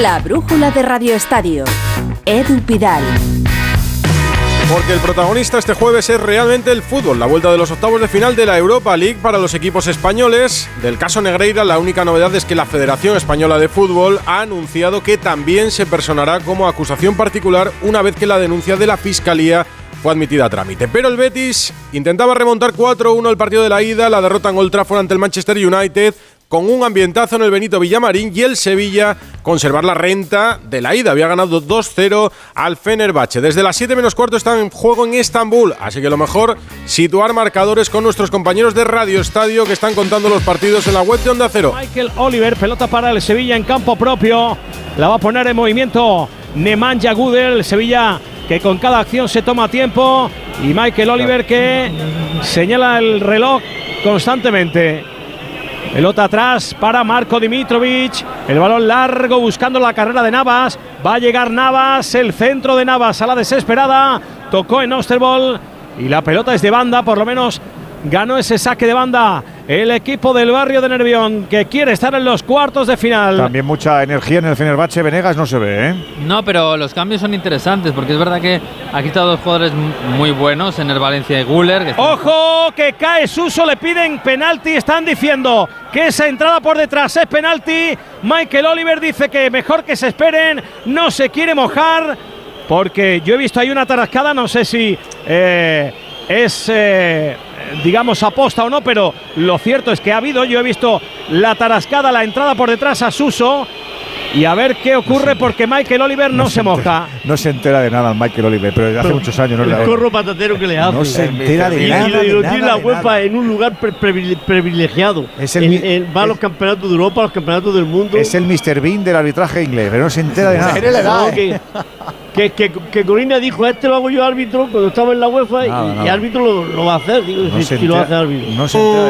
La brújula de Radio Estadio. Edu Pidal. Porque el protagonista este jueves es realmente el fútbol, la vuelta de los octavos de final de la Europa League para los equipos españoles. Del caso Negreira, la única novedad es que la Federación Española de Fútbol ha anunciado que también se personará como acusación particular una vez que la denuncia de la Fiscalía fue admitida a trámite. Pero el Betis intentaba remontar 4-1 el partido de la ida, la derrota en Old Trafford ante el Manchester United con un ambientazo en el Benito Villamarín y el Sevilla conservar la renta de la ida. Había ganado 2-0 al Fenerbahce. Desde las 7 menos cuarto están en juego en Estambul, así que lo mejor situar marcadores con nuestros compañeros de Radio Estadio que están contando los partidos en la web de Onda Cero. Michael Oliver, pelota para el Sevilla en campo propio. La va a poner en movimiento Nemanja Gudel. Sevilla que con cada acción se toma tiempo. Y Michael Oliver que señala el reloj constantemente. Pelota atrás para Marco Dimitrovic. El balón largo buscando la carrera de Navas. Va a llegar Navas. El centro de Navas a la desesperada. Tocó en Osterbol. Y la pelota es de banda, por lo menos ganó ese saque de banda el equipo del barrio de Nervión que quiere estar en los cuartos de final. También mucha energía en el Fenerbahce Venegas no se ve, ¿eh? No, pero los cambios son interesantes porque es verdad que aquí están dos jugadores muy buenos en el Valencia y Guller. ¡Ojo! Que cae Suso, le piden penalti. Están diciendo que esa entrada por detrás es penalti. Michael Oliver dice que mejor que se esperen, no se quiere mojar porque yo he visto ahí una tarascada, no sé si eh, es, eh, digamos, aposta o no, pero lo cierto es que ha habido, yo he visto la tarascada, la entrada por detrás a Suso. Y a ver qué ocurre porque Michael Oliver no, se, moja. no se entera de nada Michael Oliver, pero desde hace muchos años no El corro patatero que le hace. No se entera de y, nada. Y, lo tiene nada, la UEFA en un lugar pre- privilegiado. Es el va a los campeonatos de Europa, a los campeonatos del mundo. Es el Mr. Bean del arbitraje inglés, pero no se entera de nada. No, que, que, que, Corina dijo, este lo hago yo árbitro cuando estaba en la UEFA Nada, y, árbitro lo, lo va a hacer. Digo, No si, se si lo hace entera- árbitro.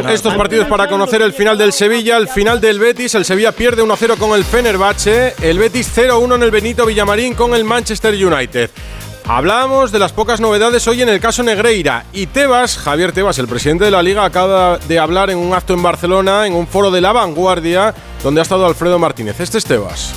no. Estos partidos para conocer el final del Sevilla, el final del Betis. El Sevilla pierde 1-0 con el Fenerbahce. El Betis 0-1 en el Benito Villamarín con el Manchester United. Hablábamos de las pocas novedades hoy en el caso Negreira. Y Tebas, Javier Tebas, el presidente de la Liga, acaba de hablar en un acto en Barcelona, en un foro de la vanguardia, donde ha estado Alfredo Martínez. Este es Tebas.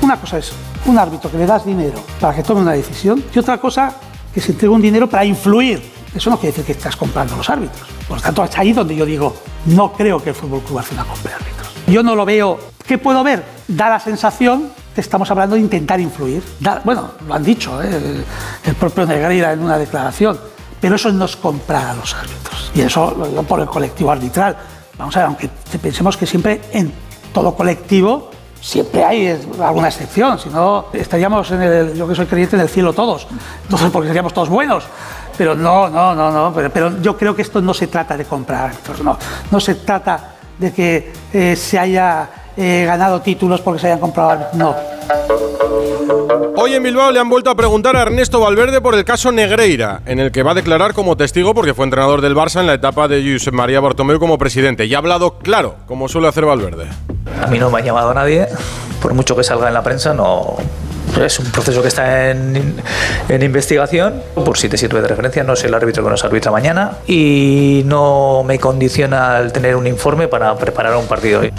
Una cosa es un árbitro que le das dinero para que tome una decisión y otra cosa que se entrega un dinero para influir. Eso no quiere decir que estás comprando los árbitros. Por lo tanto, es ahí donde yo digo, no creo que el Fútbol Club Barcelona compre árbitros. Yo no lo veo. ¿Qué puedo ver? Da la sensación que estamos hablando de intentar influir. Bueno, lo han dicho ¿eh? el, el propio Negreira en una declaración. Pero eso no es comprar a los árbitros. Y eso lo digo por el colectivo arbitral. Vamos a ver, aunque pensemos que siempre en todo colectivo siempre hay eh, alguna excepción, si no estaríamos en el, yo que soy creyente en el cielo todos, entonces porque seríamos todos buenos. Pero no, no, no, no, pero, yo creo que esto no se trata de comprar no, no se trata de que eh, se haya eh, ganado títulos porque se hayan comprado no. Hoy en Bilbao le han vuelto a preguntar a Ernesto Valverde por el caso Negreira, en el que va a declarar como testigo porque fue entrenador del Barça en la etapa de Josep María Bartomeu como presidente. Y ha hablado claro, como suele hacer Valverde. A mí no me ha llamado nadie, por mucho que salga en la prensa, no. Es un proceso que está en, investigación. Por si te sirve de referencia, no soy el árbitro que nos arbitra mañana y no me condiciona el tener un informe para preparar un partido hoy.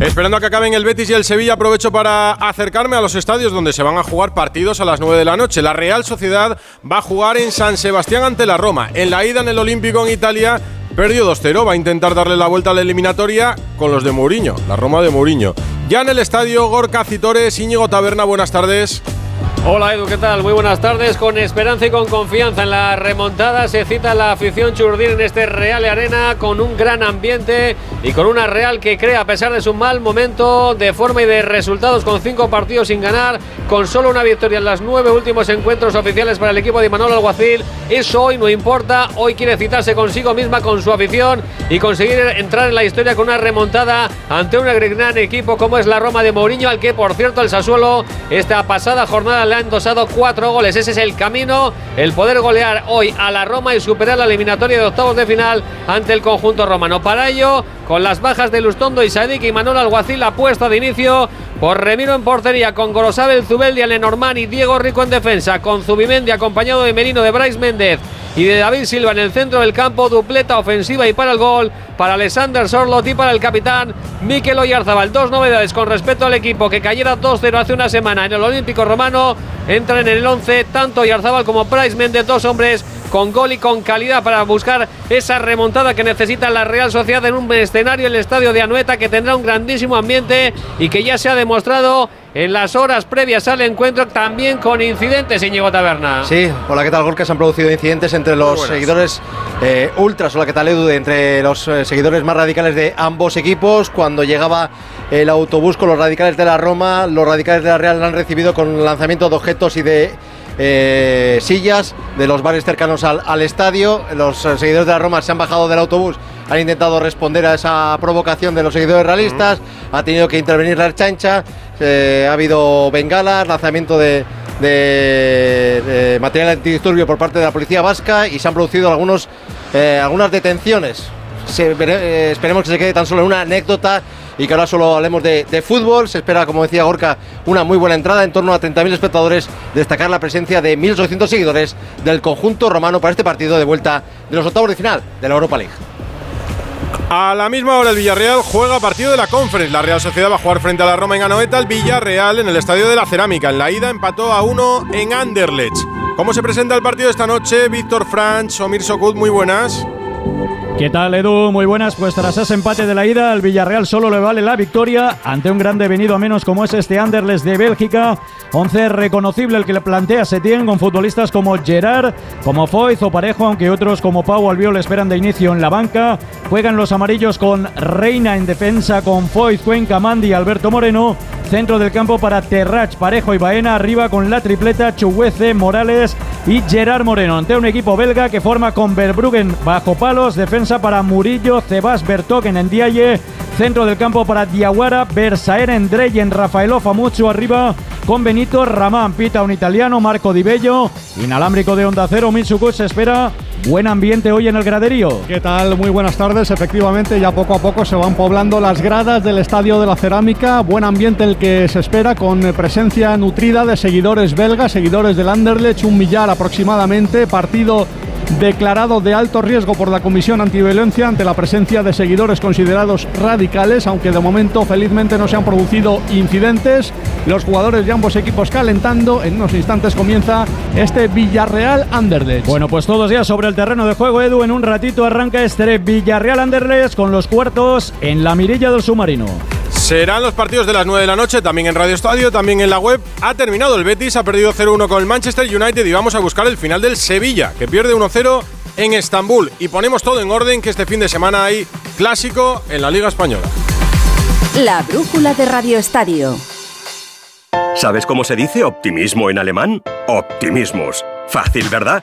Esperando a que acaben el Betis y el Sevilla, aprovecho para acercarme a los estadios donde se van a jugar partidos a las 9 de la noche. La Real Sociedad va a jugar en San Sebastián ante la Roma. En la ida en el Olímpico en Italia perdió 2-0. Va a intentar darle la vuelta a la eliminatoria con los de Mourinho, la Roma de Mourinho. Ya en el estadio Gorka Citores, Íñigo Taberna, buenas tardes. Hola Edu, ¿qué tal? Muy buenas tardes. Con esperanza y con confianza en la remontada se cita la afición churdín en este Real Arena con un gran ambiente y con una Real que crea a pesar de su mal momento de forma y de resultados con cinco partidos sin ganar, con solo una victoria en los nueve últimos encuentros oficiales para el equipo de Manuel Alguacil. Eso hoy no importa, hoy quiere citarse consigo misma con su afición y conseguir entrar en la historia con una remontada ante un gran equipo como es la Roma de Mourinho, al que por cierto el Sassuolo esta pasada jornada le ha endosado cuatro goles. Ese es el camino, el poder golear hoy a la Roma y superar la eliminatoria de octavos de final ante el conjunto romano. Para ello, con las bajas de Lustondo y Sadik y Manuel Alguacil, la puesta de inicio por Remiro en portería, con Gorosabel, Zubeldia, Lenormand y Diego Rico en defensa, con Zubimendi acompañado de Merino de Bryce Méndez y de David Silva en el centro del campo, dupleta ofensiva y para el gol para Alexander Sorlot y para el capitán Mikel Oyarzabal. Dos novedades con respecto al equipo que cayera 2-0 hace una semana en el Olímpico Romano. Entran en el 11 tanto Oyarzabal como Price Méndez, dos hombres con gol y con calidad para buscar esa remontada que necesita la Real Sociedad en un escenario, el estadio de Anueta, que tendrá un grandísimo ambiente y que ya se ha demostrado en las horas previas al encuentro también con incidentes, Íñigo Taberna. Sí, hola, ¿qué tal, Gorka? Se han producido incidentes entre los seguidores eh, ultras, hola, ¿qué tal, Edu? Entre los eh, seguidores más radicales de ambos equipos. Cuando llegaba el autobús con los radicales de la Roma, los radicales de la Real han recibido con lanzamiento de objetos y de eh, sillas de los bares cercanos al, estadio. Los eh, seguidores de la Roma se han bajado del autobús, han intentado responder a esa provocación de los seguidores realistas, ha tenido que intervenir la chancha, eh, ha habido bengalas, lanzamiento de, material antidisturbio por parte de la policía vasca y se han producido algunos, algunas detenciones. esperemos que se quede tan solo en una anécdota y que ahora solo hablemos de, fútbol. Se espera, como decía Gorka, una muy buena entrada, en torno a 30.000 espectadores. Destacar la presencia de 1.800 seguidores del conjunto romano para este partido de vuelta de los octavos de final de la Europa League. A la misma hora el Villarreal juega partido de la Conference. La Real Sociedad va a jugar frente a la Roma en Anoeta. El Villarreal en el Estadio de la Cerámica. En la ida empató a uno en Anderlecht. ¿Cómo se presenta el partido esta noche? Víctor Franch, Omir Sokut, muy buenas. ¿Qué tal, Edu? Muy buenas. Pues tras ese empate de la ida, al Villarreal solo le vale la victoria ante un grande venido a menos como es este Anderlecht de Bélgica. 11 reconocible el que le plantea Setién con futbolistas como Gerard, como Foyz o Parejo, aunque otros como Pau Albiol esperan de inicio en la banca. Juegan los amarillos con Reina en defensa, con Foyz, Cuenca, Mandi y Alberto Moreno. Centro del campo para Terrach, Parejo y Baena. Arriba con la tripleta Chuguece, Morales y Gerard Moreno. Ante un equipo belga que forma con Verbruggen bajo palos. Defensa para Murillo, Cebas, Bertogen en Diaye. Centro del campo para Diaguara, Bersaer en Dreyen, Rafaelov mucho arriba con Benito Ramán. Pita un italiano, Marco Di Bello. Inalámbrico de Onda Cero, Mitsuko se espera Buen ambiente hoy en el graderío. ¿Qué tal? Muy buenas tardes. Efectivamente, ya poco a poco se van poblando las gradas del Estadio de la Cerámica. Buen ambiente el que se espera con presencia nutrida de seguidores belgas, seguidores del Anderlecht, un millar aproximadamente. Partido declarado de alto riesgo por la Comisión Antiviolencia ante la presencia de seguidores considerados radicales, aunque de momento felizmente no se han producido incidentes. Los jugadores de ambos equipos calentando. En unos instantes comienza este Villarreal Anderlecht. Bueno, pues todos días sobre el terreno de juego, Edu. En un ratito arranca este Villarreal Anderlecht con los cuartos en la mirilla del submarino. Serán los partidos de las 9 de la noche, también en Radio Estadio, también en la web. Ha terminado el Betis, ha perdido 0-1 con el Manchester United y vamos a buscar el final del Sevilla, que pierde 1-0 en Estambul. Y ponemos todo en orden, que este fin de semana hay clásico en la Liga Española. La brújula de Radio Estadio. ¿Sabes cómo se dice optimismo en alemán? Optimismus. Fácil, ¿verdad?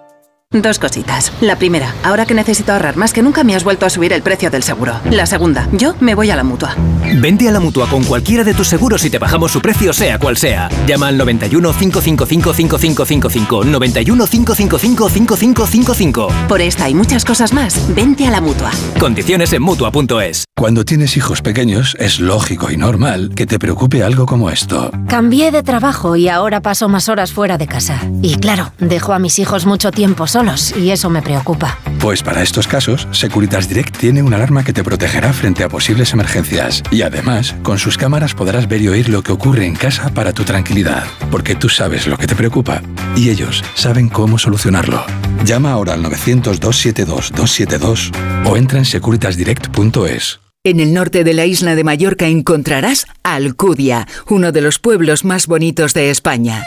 Dos cositas. La primera, ahora que necesito ahorrar más que nunca me has vuelto a subir el precio del seguro. La segunda, yo me voy a la mutua. Vente a la mutua con cualquiera de tus seguros y te bajamos su precio sea cual sea. Llama al 91 555 5555 91 555 5555. Por esta y muchas cosas más, vente a la mutua. Condiciones en mutua.es. Cuando tienes hijos pequeños, es lógico y normal que te preocupe algo como esto. Cambié de trabajo y ahora paso más horas fuera de casa. Y claro, dejo a mis hijos mucho tiempo y eso me preocupa. Pues para estos casos, Securitas Direct tiene una alarma que te protegerá frente a posibles emergencias. Y además, con sus cámaras podrás ver y oír lo que ocurre en casa para tu tranquilidad. Porque tú sabes lo que te preocupa y ellos saben cómo solucionarlo. Llama ahora al 900-272-272 o entra en securitasdirect.es. En el norte de la isla de Mallorca encontrarás Alcudia, uno de los pueblos más bonitos de España.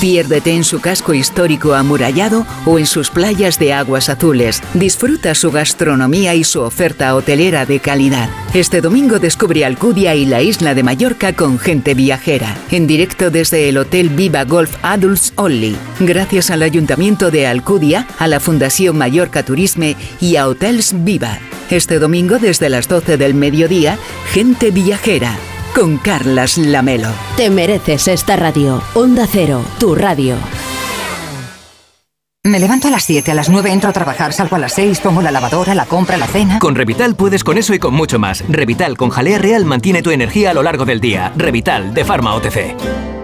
Piérdete en su casco histórico amurallado o en sus playas de aguas azules. Disfruta su gastronomía y su oferta hotelera de calidad. Este domingo descubre Alcudia y la isla de Mallorca con gente viajera. En directo desde el Hotel Viva Golf Adults Only. Gracias al Ayuntamiento de Alcudia, a la Fundación Mallorca Turisme y a Hotels Viva. Este domingo desde las 12 del mediodía, gente viajera con Carlas Lamelo. Te mereces esta radio. Onda Cero, tu radio. Me levanto a las 7, a las 9 entro a trabajar, salgo a las 6, pongo la lavadora, la compra, la cena. Con Revital puedes con eso y con mucho más. Revital con jalea real mantiene tu energía a lo largo del día. Revital de Pharma OTC.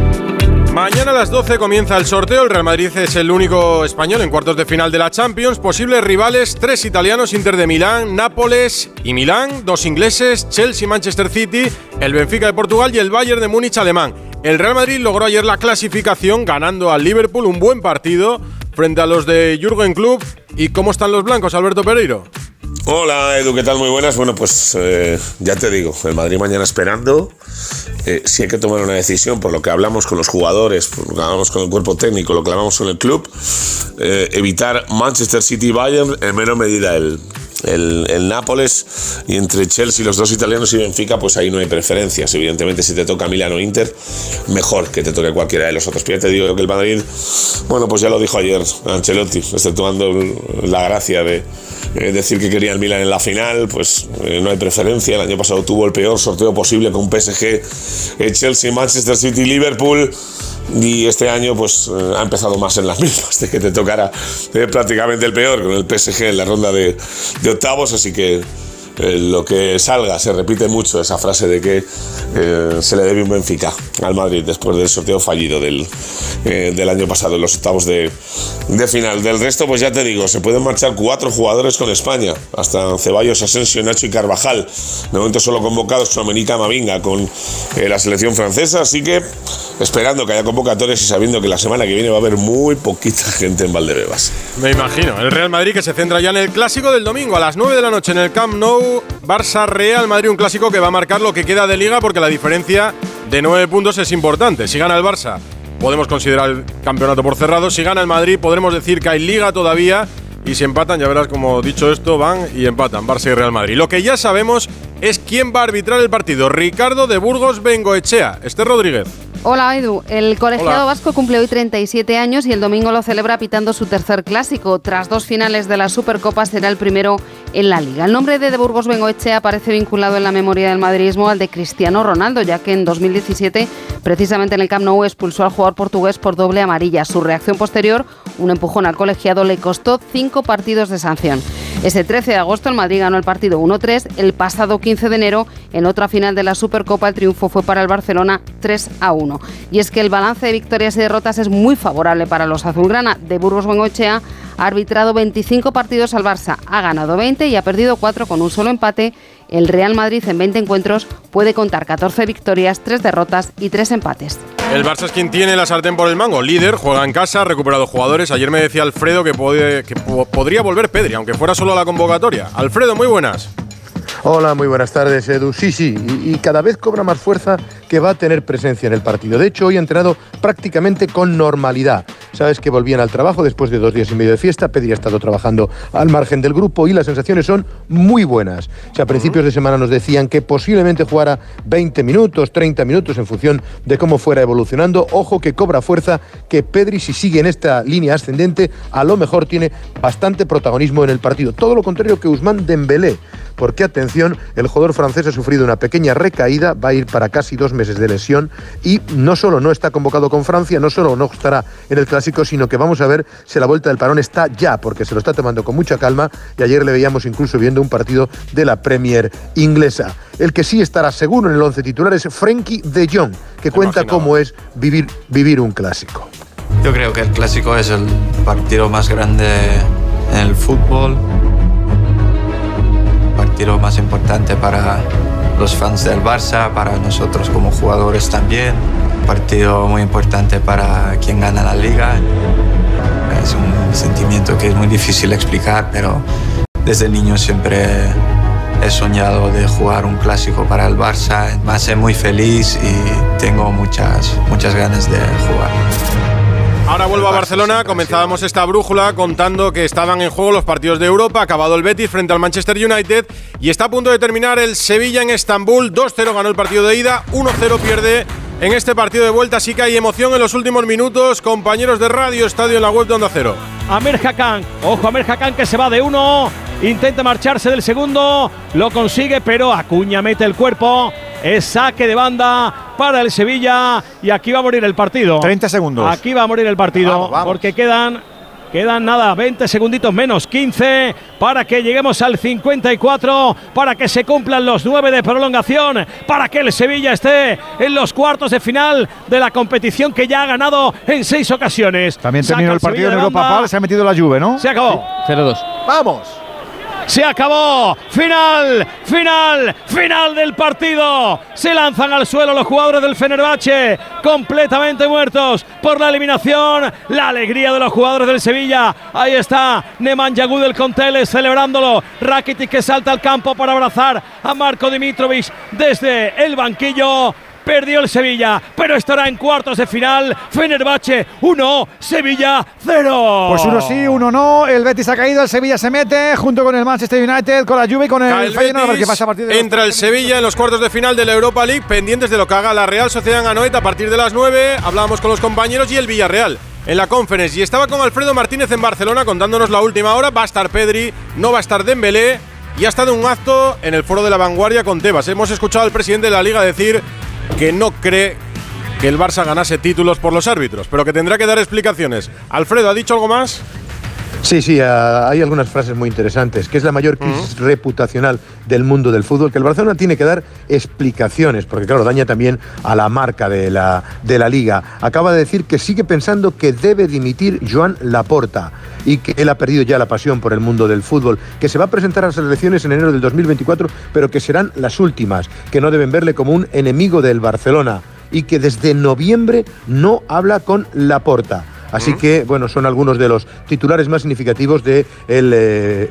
Mañana a las 12 comienza el sorteo. El Real Madrid es el único español en cuartos de final de la Champions. Posibles rivales: tres italianos, Inter de Milán, Nápoles y Milán, dos ingleses, Chelsea, Manchester City, el Benfica de Portugal y el Bayern de Múnich alemán. El Real Madrid logró ayer la clasificación ganando al Liverpool un buen partido frente a los de Jürgen Klopp. ¿Y cómo están los blancos, Alberto Pereiro? Hola Edu, ¿qué tal? Muy buenas. Bueno, pues eh, ya te digo, el Madrid mañana esperando. Eh, si hay que tomar una decisión por lo que hablamos con los jugadores, por lo que hablamos con el cuerpo técnico, lo que hablamos con el club, eh, evitar Manchester City Bayern, en menor medida el, el, el, Nápoles y entre Chelsea, los dos italianos y Benfica, pues ahí no hay preferencias. Evidentemente, si te toca Milano Inter, mejor que te toque cualquiera de los otros. Pero ya te digo que el Madrid, bueno, pues ya lo dijo ayer Ancelotti, exceptuando la gracia de eh, decir que quería el Milan en la final, pues eh, no hay preferencia. El año pasado tuvo el peor sorteo posible con PSG, eh, Chelsea, Manchester City, Liverpool y este año pues eh, ha empezado más en las mismas de que te tocara eh, prácticamente el peor con el PSG en la ronda de octavos así que eh, lo que salga, se repite mucho esa frase de que eh, se le debe un Benfica al Madrid después del sorteo fallido del, eh, del año pasado en los octavos de, de, final. Del resto, pues ya te digo, se pueden marchar cuatro jugadores con España, hasta Ceballos, Asensio, Nacho y Carvajal. De momento solo convocados Suamérica Mavinga con la selección francesa, así que esperando que haya convocatorias y sabiendo que la semana que viene va a haber muy poquita gente en Valdebebas. Me imagino, el Real Madrid que se centra ya en el clásico del domingo a las 9 de la noche en el Camp Nou Barça Real Madrid, un clásico que va a marcar lo que queda de liga porque la diferencia de nueve puntos es importante. Si gana el Barça, podemos considerar el campeonato por cerrado. Si gana el Madrid, podremos decir que hay liga todavía. Y si empatan, ya verás como dicho esto, van y empatan Barça y Real Madrid. Lo que ya sabemos es quién va a arbitrar el partido. Ricardo de Burgos Bengoechea. Este Rodríguez. Hola Edu, el colegiado Hola. vasco cumple hoy 37 años y el domingo lo celebra pitando su tercer clásico. Tras dos finales de la Supercopa será el primero en la liga. El nombre de De Burgos Bengoechea aparece vinculado en la memoria del madridismo al de Cristiano Ronaldo, ya que en 2017, precisamente en el Camp Nou, expulsó al jugador portugués por doble amarilla. Su reacción posterior, un empujón al colegiado, le costó cinco partidos de sanción. Ese 13 de agosto el Madrid ganó el partido 1-3. El pasado 15 de enero, en otra final de la Supercopa, el triunfo fue para el Barcelona 3-1. Y es que el balance de victorias y derrotas es muy favorable para los azulgrana. De Burgos Bengochea ha arbitrado 25 partidos al Barça, ha ganado 20 y ha perdido 4 con un solo empate. El Real Madrid en 20 encuentros puede contar 14 victorias, 3 derrotas y 3 empates. El Barça es quien tiene la sartén por el mango. Líder, juega en casa, ha recuperado jugadores. Ayer me decía Alfredo que, puede, que podría volver Pedri, aunque fuera solo a la convocatoria. Alfredo, muy buenas. Hola, muy buenas tardes, Edu. Sí, sí, y, y, cada vez cobra más fuerza que va a tener presencia en el partido. De hecho, hoy ha entrenado prácticamente con normalidad. Sabes que volvían al trabajo después de dos días y medio de fiesta. Pedri ha estado trabajando al margen del grupo y las sensaciones son muy buenas. O a principios de semana nos decían que posiblemente jugara 20 minutos, 30 minutos en función de cómo fuera evolucionando. Ojo que cobra fuerza que Pedri, si sigue en esta línea ascendente, a lo mejor tiene bastante protagonismo en el partido. Todo lo contrario que Usman Dembélé. Porque atención, el jugador francés ha sufrido una pequeña recaída, va a ir para casi dos meses de lesión y no solo no está convocado con Francia, no solo no estará en el clásico, sino que vamos a ver si la vuelta del parón está ya, porque se lo está tomando con mucha calma y ayer le veíamos incluso viendo un partido de la Premier inglesa. El que sí estará seguro en el once titular es Frenkie de Jong, que cuenta cómo es vivir, vivir un clásico. Yo creo que el clásico es el partido más grande en el fútbol partido más importante para los fans del Barça, para nosotros como jugadores también. Partido muy importante para quien gana la liga. Es un sentimiento que es muy difícil explicar, pero desde niño siempre he soñado de jugar un clásico para el Barça. Me hace muy feliz y tengo muchas, muchas ganas de jugar. Ahora vuelvo a Barcelona. Comenzábamos esta brújula contando que estaban en juego los partidos de Europa. Acabado el Betis frente al Manchester United. Y está a punto de terminar el Sevilla en Estambul. 2-0 ganó el partido de ida. 1-0 pierde en este partido de vuelta. Así que hay emoción en los últimos minutos. Compañeros de Radio Estadio en la web de Onda Cero. Amir Hakan. Ojo, Amir Hakan que se va de uno. Intenta marcharse del segundo. Lo consigue, pero Acuña mete el cuerpo. Es saque de banda para el Sevilla. Y aquí va a morir el partido. 30 segundos. Aquí va a morir el partido. Vamos, vamos. Porque quedan. Quedan nada, 20 segunditos menos, 15 para que lleguemos al 54, para que se cumplan los 9 de prolongación, para que el Sevilla esté en los cuartos de final de la competición que ya ha ganado en seis ocasiones. También terminó el partido Sevilla en de Europa. Park, se ha metido la Juve, ¿no? Se acabó. 0-2. ¡Vamos! Se acabó. Final, final, final del partido. Se lanzan al suelo los jugadores del Fenerbahce, completamente muertos por la eliminación. La alegría de los jugadores del Sevilla. Ahí está Nemanja Gudel con Teles celebrándolo. Rakitic que salta al campo para abrazar a Marco Dimitrovic desde el banquillo. Perdió el Sevilla, pero estará en cuartos de final. Fenerbahce 1, Sevilla 0. Pues uno sí, uno no. El Betis ha caído, el Sevilla se mete junto con el Manchester United, con la Juve y con el, el Feyenoord. A ver qué Betis, pasa a partir de entra el Sevilla en los cuartos de final de la Europa League, pendientes de lo que haga la Real Sociedad en Anoeta a partir de las 9. Hablábamos con los compañeros y el Villarreal en la conference. Y estaba con Alfredo Martínez en Barcelona contándonos la última hora. Va a estar Pedri, no va a estar Dembélé. Y ha estado un acto en el foro de la vanguardia con Tebas. Hemos escuchado al presidente de la liga decir que no cree que el Barça ganase títulos por los árbitros, pero que tendrá que dar explicaciones. Alfredo, ¿ha dicho algo más? Sí, sí, hay algunas frases muy interesantes, que es la mayor crisis reputacional del mundo del fútbol, que el Barcelona tiene que dar explicaciones, porque claro, daña también a la marca de la, de la liga. Acaba de decir que sigue pensando que debe dimitir Joan Laporta y que él ha perdido ya la pasión por el mundo del fútbol, que se va a presentar a las elecciones en enero del 2024, pero que serán las últimas, que no deben verle como un enemigo del Barcelona y que desde noviembre no habla con Laporta. Así que, bueno, son algunos de los titulares más significativos del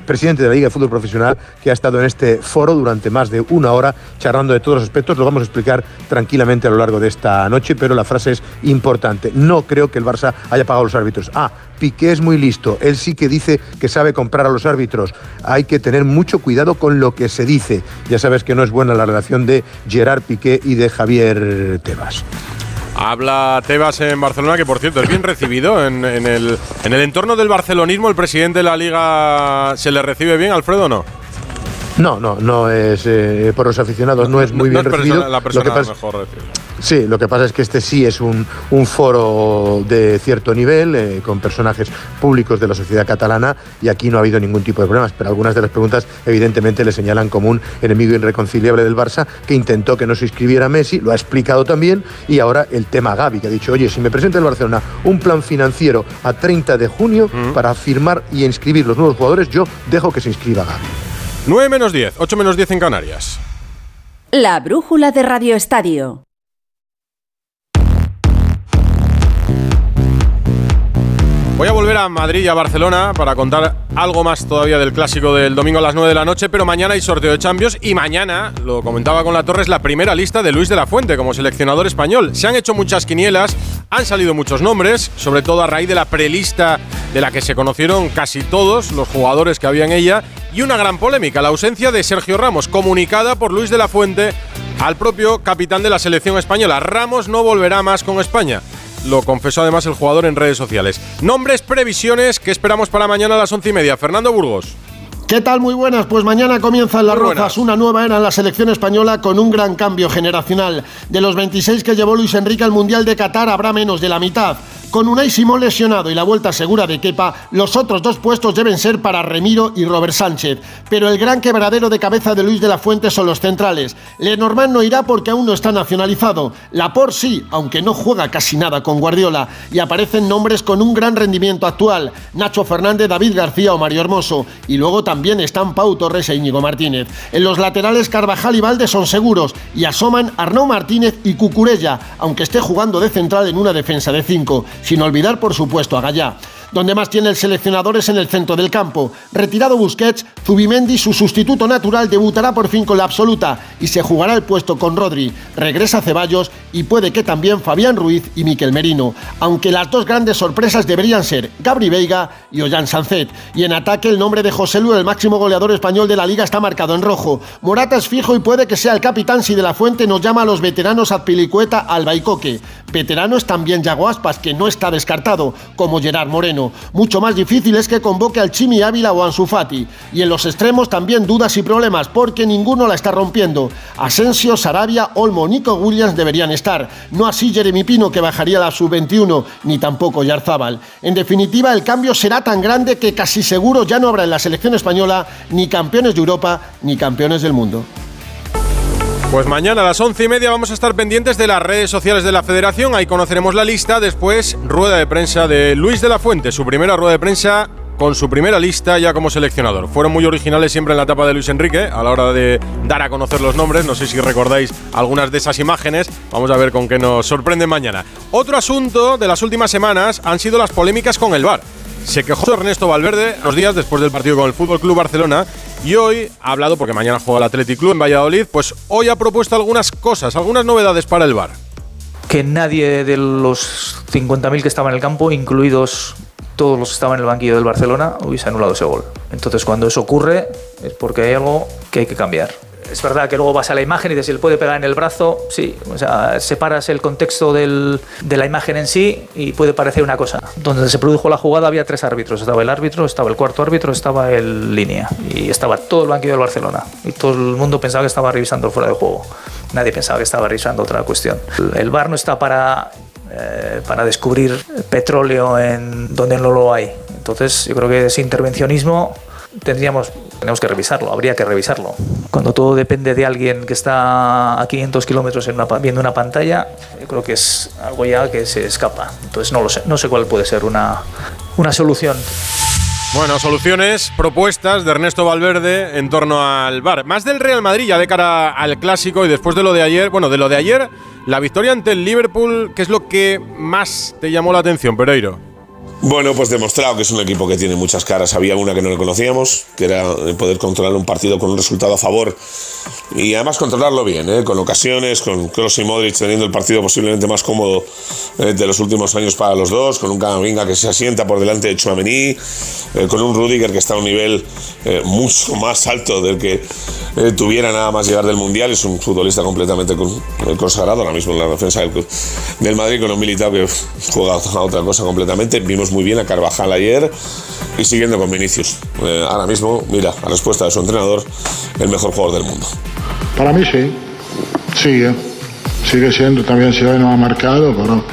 presidente de la Liga de Fútbol Profesional que ha estado en este foro durante más de una hora charlando de todos los aspectos. Lo vamos a explicar tranquilamente a lo largo de esta noche, pero la frase es importante. No creo que el Barça haya pagado a los árbitros. Ah, Piqué es muy listo. Él sí que dice que sabe comprar a los árbitros. Hay que tener mucho cuidado con lo que se dice. Ya sabes que no es buena la relación de Gerard Piqué y de Javier Tebas. Habla Tebas en Barcelona, que por cierto es bien recibido en, el, en el entorno del barcelonismo. ¿El presidente de la liga se le recibe bien, Alfredo, o no? No, no, no es eh, por los aficionados, no, es muy No bien es persona- recibido. la Lo persona que pasa- mejor. Sí, lo que pasa es que este sí es un, un foro de cierto nivel, eh, con personajes públicos de la sociedad catalana, y aquí no ha habido ningún tipo de problemas, pero algunas de las preguntas evidentemente le señalan como un enemigo irreconciliable del Barça, que intentó que no se inscribiera Messi, lo ha explicado también, y ahora el tema Gaby, que ha dicho, oye, si me presenta el Barcelona un plan financiero a 30 de junio para firmar y inscribir los nuevos jugadores, yo dejo que se inscriba Gaby. 9 menos 10, 8 menos 10 en Canarias. La brújula de Radio Estadio. Voy a volver a Madrid y a Barcelona para contar algo más todavía del clásico del domingo a las 9 de la noche, pero mañana hay sorteo de Champions y mañana, lo comentaba con la Torres, la primera lista de Luis de la Fuente como seleccionador español. Se han hecho muchas quinielas, han salido muchos nombres, sobre todo a raíz de la prelista de la que se conocieron casi todos los jugadores que había en ella y una gran polémica, la ausencia de Sergio Ramos, comunicada por Luis de la Fuente al propio capitán de la selección española. Ramos no volverá más con España. Lo confesó además el jugador en redes sociales. Nombres, previsiones que esperamos para mañana a las once y media. Fernando Burgos. ¿Qué tal? Muy buenas. Pues mañana comienzan las Muy rozas, una nueva era en la selección española con un gran cambio generacional. De los 26 que llevó Luis Enrique al Mundial de Qatar habrá menos de la mitad. Con Unai Simón lesionado y la vuelta segura de Kepa, los otros dos puestos deben ser para Remiro y Robert Sánchez. Pero el gran quebradero de cabeza de Luis de la Fuente son los centrales. Lenormand no irá porque aún no está nacionalizado. Laporte sí, aunque no juega casi nada con Guardiola. Y aparecen nombres con un gran rendimiento actual. Nacho Fernández, David García o Mario Hermoso. Y luego también están Pau Torres e Íñigo Martínez. En los laterales Carvajal y Valde son seguros. Y asoman Arnau Martínez y Cucurella, aunque esté jugando de central en una defensa de 5. Sin olvidar, por supuesto, a Gallá. Donde más tiene el seleccionador es en el centro del campo. Retirado Busquets, Zubimendi, su sustituto natural, debutará por fin con la absoluta y se jugará el puesto con Rodri. Regresa Ceballos y puede que también Fabián Ruiz y Miquel Merino. Aunque las dos grandes sorpresas deberían ser Gabri Veiga y Ollán Sancet. Y en ataque el nombre de José Lu, el máximo goleador español de la liga, está marcado en rojo. Morata es fijo y puede que sea el capitán si de la Fuente nos llama a los veteranos Azpilicueta, Alba y Coque. Veterano es también Yago Aspas, que no está descartado, como Gerard Moreno. Mucho más difícil es que convoque al Chimi Ávila o Ansu Fati. Y en los extremos también dudas y problemas, porque ninguno la está rompiendo. Asensio, Sarabia, Olmo, Nico Williams deberían estar. No así Jeremy Pino, que bajaría la sub-21, ni tampoco Yarzábal. En definitiva, el cambio será tan grande que casi seguro ya no habrá en la selección española ni campeones de Europa ni campeones del mundo. Pues mañana a las once y media vamos a estar pendientes de las redes sociales de la Federación. Ahí conoceremos la lista. Después, rueda de prensa de Luis de la Fuente, su primera rueda de prensa con su primera lista ya como seleccionador. Fueron muy originales siempre en la etapa de Luis Enrique a la hora de dar a conocer los nombres. No sé si recordáis algunas de esas imágenes. Vamos a ver con qué nos sorprende mañana. Otro asunto de las últimas semanas han sido las polémicas con el VAR. Se quejó Ernesto Valverde los días después del partido con el Fútbol Club Barcelona y hoy ha hablado, porque mañana juega el Athletic Club en Valladolid, pues hoy ha propuesto algunas cosas, algunas novedades para el VAR. Que nadie de los 50.000 que estaban en el campo, incluidos todos los que estaban en el banquillo del Barcelona, hubiese anulado ese gol. Entonces, cuando eso ocurre, es porque hay algo que hay que cambiar es verdad que luego vas a la imagen y dices si le puede pegar en el brazo, sí, o sea, separas el contexto de la imagen en sí y puede parecer una cosa. Donde se produjo la jugada había tres árbitros, estaba el árbitro, estaba el cuarto árbitro, estaba el línea y estaba todo el banquillo del Barcelona y todo el mundo pensaba que estaba revisando fuera de juego. Nadie pensaba que estaba revisando otra cuestión. El bar no está para eh, para descubrir petróleo en donde no lo hay. Entonces, yo creo que ese intervencionismo tendríamos tenemos que revisarlo, habría que revisarlo. Cuando todo depende de alguien que está a 500 kilómetros viendo una pantalla, yo creo que es algo ya que se escapa. Entonces no lo sé, no sé cuál puede ser una, una solución. Bueno, soluciones, propuestas de Ernesto Valverde en torno al bar. Más del Real Madrid ya de cara al clásico y después de lo de ayer. Bueno, de lo de ayer, la victoria ante el Liverpool, ¿qué es lo que más te llamó la atención, Pereiro? Bueno, pues demostrado que es un equipo que tiene muchas caras. Había una que no le conocíamos, que era poder controlar un partido con un resultado a favor y además controlarlo bien, ¿eh? con ocasiones, con Kroos y Modric teniendo el partido posiblemente más cómodo eh, de los últimos años para los dos, con un Camavinga que se asienta por delante de Chouameni, eh, con un Rudiger que está a un nivel mucho más alto del que tuviera nada más llegar del Mundial. Es un futbolista completamente consagrado ahora mismo en la defensa del, del Madrid, con un militado que juega a otra cosa completamente. Vimos muy bien a Carvajal ayer y siguiendo con Vinicius. Eh, ahora mismo, mira, a respuesta de su entrenador, el mejor jugador del mundo. Para mí sí, sigue, sigue siendo, también si hoy no ha marcado, pero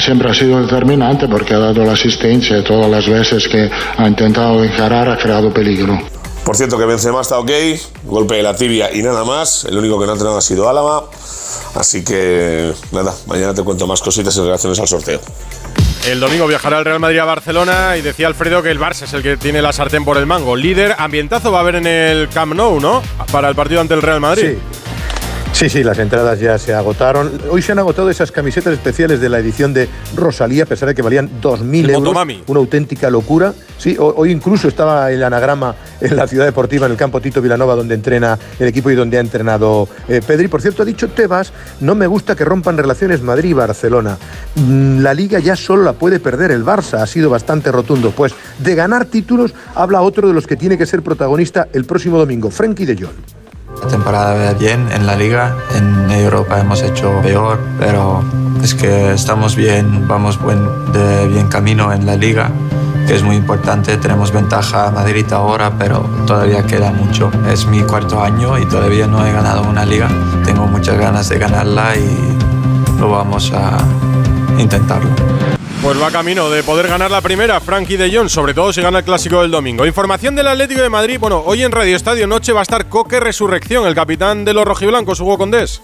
siempre ha sido determinante porque ha dado la asistencia todas las veces que ha intentado encarar ha creado peligro. Por cierto que Benzema está ok, golpe de la tibia y nada más, el único que no ha entrenado ha sido Álava, así que nada, mañana te cuento más cositas en relación al sorteo. El domingo viajará el Real Madrid a Barcelona y decía Alfredo que el Barça es el que tiene la sartén por el mango. Líder, ambientazo va a haber en el Camp Nou, ¿no? Para el partido ante el Real Madrid. Sí. Sí, sí, las entradas ya se agotaron. Hoy se han agotado esas camisetas especiales de la edición de Rosalía, a pesar de que valían 2.000 euros. Una auténtica locura. Sí, hoy incluso estaba el anagrama en la ciudad deportiva, en el campo Tito Vilanova, donde entrena el equipo y donde ha entrenado eh, Pedri. Por cierto, ha dicho Tebas, no me gusta que rompan relaciones Madrid-Barcelona. Mm, la liga ya solo la puede perder el Barça, ha sido bastante rotundo. Pues de ganar títulos habla otro de los que tiene que ser protagonista el próximo domingo, Frenkie de Jong. La temporada bien en la liga, en Europa hemos hecho peor, pero es que estamos bien, vamos buen, de bien camino en la liga, que es muy importante. Tenemos ventaja a Madrid ahora, pero todavía queda mucho. Es mi cuarto año y todavía no he ganado una liga. Tengo muchas ganas de ganarla y lo vamos a intentarlo. Pues va camino de poder ganar la primera, Frankie de Jong, sobre todo si gana el clásico del domingo. Información del Atlético de Madrid. Bueno, hoy en Radio Estadio Noche va a estar Coque Resurrección, el capitán de los rojiblancos, Hugo Condés.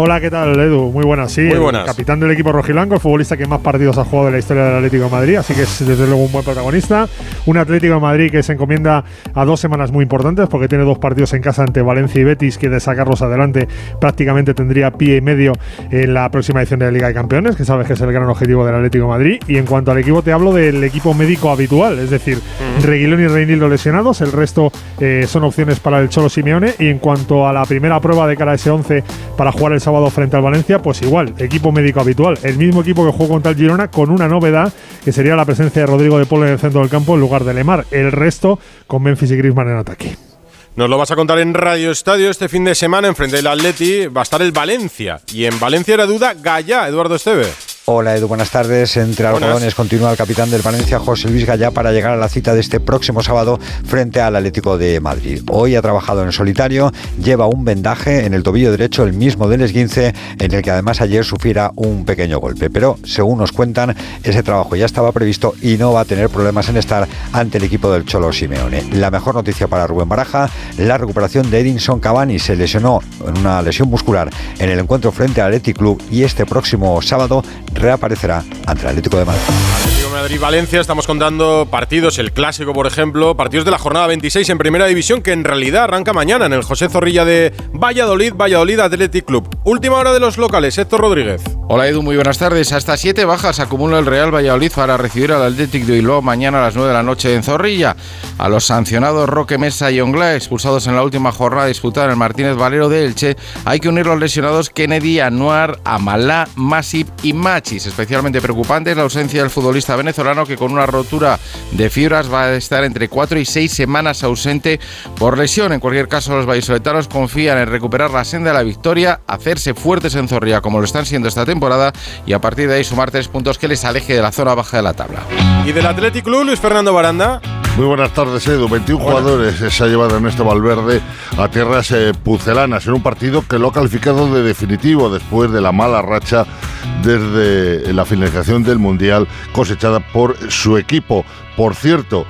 Hola, ¿qué tal, Edu? Muy buenas, sí. Muy buenas. capitán del equipo rojiblanco, el futbolista que más partidos ha jugado de la historia del Atlético de Madrid, así que es desde luego un buen protagonista. Un Atlético de Madrid que se encomienda a dos semanas muy importantes porque tiene dos partidos en casa ante Valencia y Betis que de sacarlos adelante prácticamente tendría pie y medio en la próxima edición de la Liga de Campeones, que sabes que es el gran objetivo del Atlético de Madrid. Y en cuanto al equipo, te hablo del equipo médico habitual, es decir, Reguilón y Reinildo lesionados, el resto eh, son opciones para el Cholo Simeone. Y en cuanto a la primera prueba de cara a ese 11 para jugar el sábado frente al Valencia, pues igual, equipo médico habitual. El mismo equipo que jugó contra el Girona con una novedad que sería la presencia de Rodrigo de Polo en el centro del campo en lugar de Lemar. El resto con Memphis y Griezmann en ataque. Nos lo vas a contar en Radio Estadio este fin de semana. Enfrente del Atleti va a estar el Valencia. Y en Valencia era duda Gallá, Eduardo Esteve. Hola Edu, buenas tardes. Entre algodones continúa el capitán del Valencia, José Luis Gallá, para llegar a la cita de este próximo sábado frente al Atlético de Madrid. Hoy ha trabajado en solitario, lleva un vendaje en el tobillo derecho, el mismo del esguince, en el que además ayer sufriera un pequeño golpe. Pero según nos cuentan, ese trabajo ya estaba previsto y no va a tener problemas en estar ante el equipo del Cholo Simeone. La mejor noticia para Rubén Baraja, la recuperación de Edinson Cavani se lesionó en una lesión muscular en el encuentro frente al Athletic Club y este próximo sábado reaparecerá ante el Atlético de Madrid. Atlético Madrid-Valencia, estamos contando partidos, el clásico, por ejemplo, partidos de la jornada 26 en Primera División, que en realidad arranca mañana en el José Zorrilla de Valladolid, Valladolid Athletic Club. Última hora de los locales, Héctor Rodríguez. Hola Edu, muy buenas tardes. Hasta siete bajas acumula el Real Valladolid para recibir al Athletic de Bilbao mañana a las 9 de la noche en Zorrilla. A los sancionados Roque Mesa y Ongla, expulsados en la última jornada disputada en el Martínez Valero de Elche, hay que unir los lesionados Kennedy, Anuar, Amalá, Masip y Especialmente preocupante es la ausencia del futbolista venezolano que con una rotura de fibras va a estar entre 4 y 6 semanas ausente por lesión. En cualquier caso, los vallisoletanos confían en recuperar la senda de la victoria, hacerse fuertes en Zorrilla como lo están siendo esta temporada y a partir de ahí sumar tres puntos que les aleje de la zona baja de la tabla. ¿Y del Athletic Club, Luis Fernando Baranda? Muy buenas tardes, Edu. 21 jugadores se ha llevado Ernesto Valverde a tierras eh, pucelanas en un partido que lo ha calificado de definitivo después de la mala racha desde la finalización del Mundial cosechada por su equipo. Por cierto,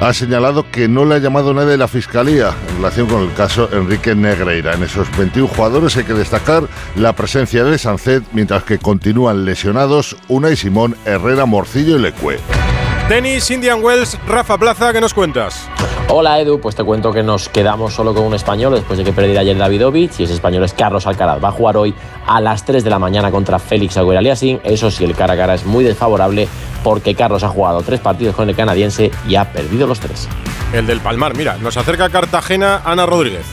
ha señalado que no le ha llamado nadie de la Fiscalía en relación con el caso Enrique Negreira. En esos 21 jugadores hay que destacar la presencia de Sancet, mientras que continúan lesionados Una y Simón, Herrera, Morcillo y Lecue. Tenis, Indian Wells, Rafa Plaza, ¿qué nos cuentas? Hola Edu, pues te cuento que nos quedamos solo con un español después de que perdiera ayer Davidovich y ese español es Carlos Alcaraz. Va a jugar hoy a las 3 de la mañana contra Félix Agüera Aliassime. Eso sí, el cara a cara es muy desfavorable porque Carlos ha jugado tres partidos con el canadiense y ha perdido los tres. El del Palmar, mira, nos acerca a Cartagena Ana Rodríguez.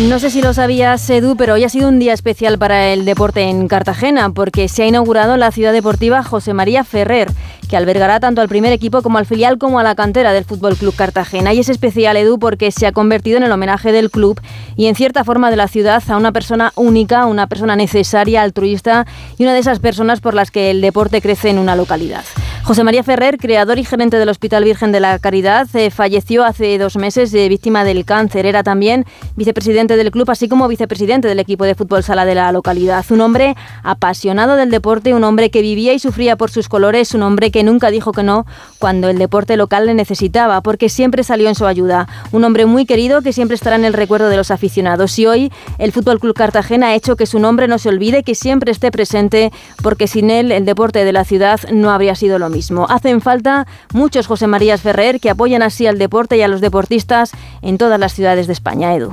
No sé si lo sabías, Edu, pero hoy ha sido un día especial para el deporte en Cartagena, porque se ha inaugurado la ciudad deportiva José María Ferrer, que albergará tanto al primer equipo como al filial como a la cantera del Fútbol Club Cartagena. Y es especial, Edu, porque se ha convertido en el homenaje del club y en cierta forma de la ciudad a una persona única, una persona necesaria, altruista y una de esas personas por las que el deporte crece en una localidad. José María Ferrer, creador y gerente del Hospital Virgen de la Caridad, eh, falleció hace dos meses de víctima del cáncer. Era también vicepresidente del club, así como vicepresidente del equipo de fútbol sala de la localidad. Un hombre apasionado del deporte, un hombre que vivía y sufría por sus colores, un hombre que nunca dijo que no cuando el deporte local le necesitaba, porque siempre salió en su ayuda. Un hombre muy querido que siempre estará en el recuerdo de los aficionados. Y hoy el Fútbol Club Cartagena ha hecho que su nombre no se olvide, que siempre esté presente, porque sin él el deporte de la ciudad no habría sido lo mismo. Hacen falta muchos José Marías Ferrer que apoyan así al deporte y a los deportistas en todas las ciudades de España, Edu.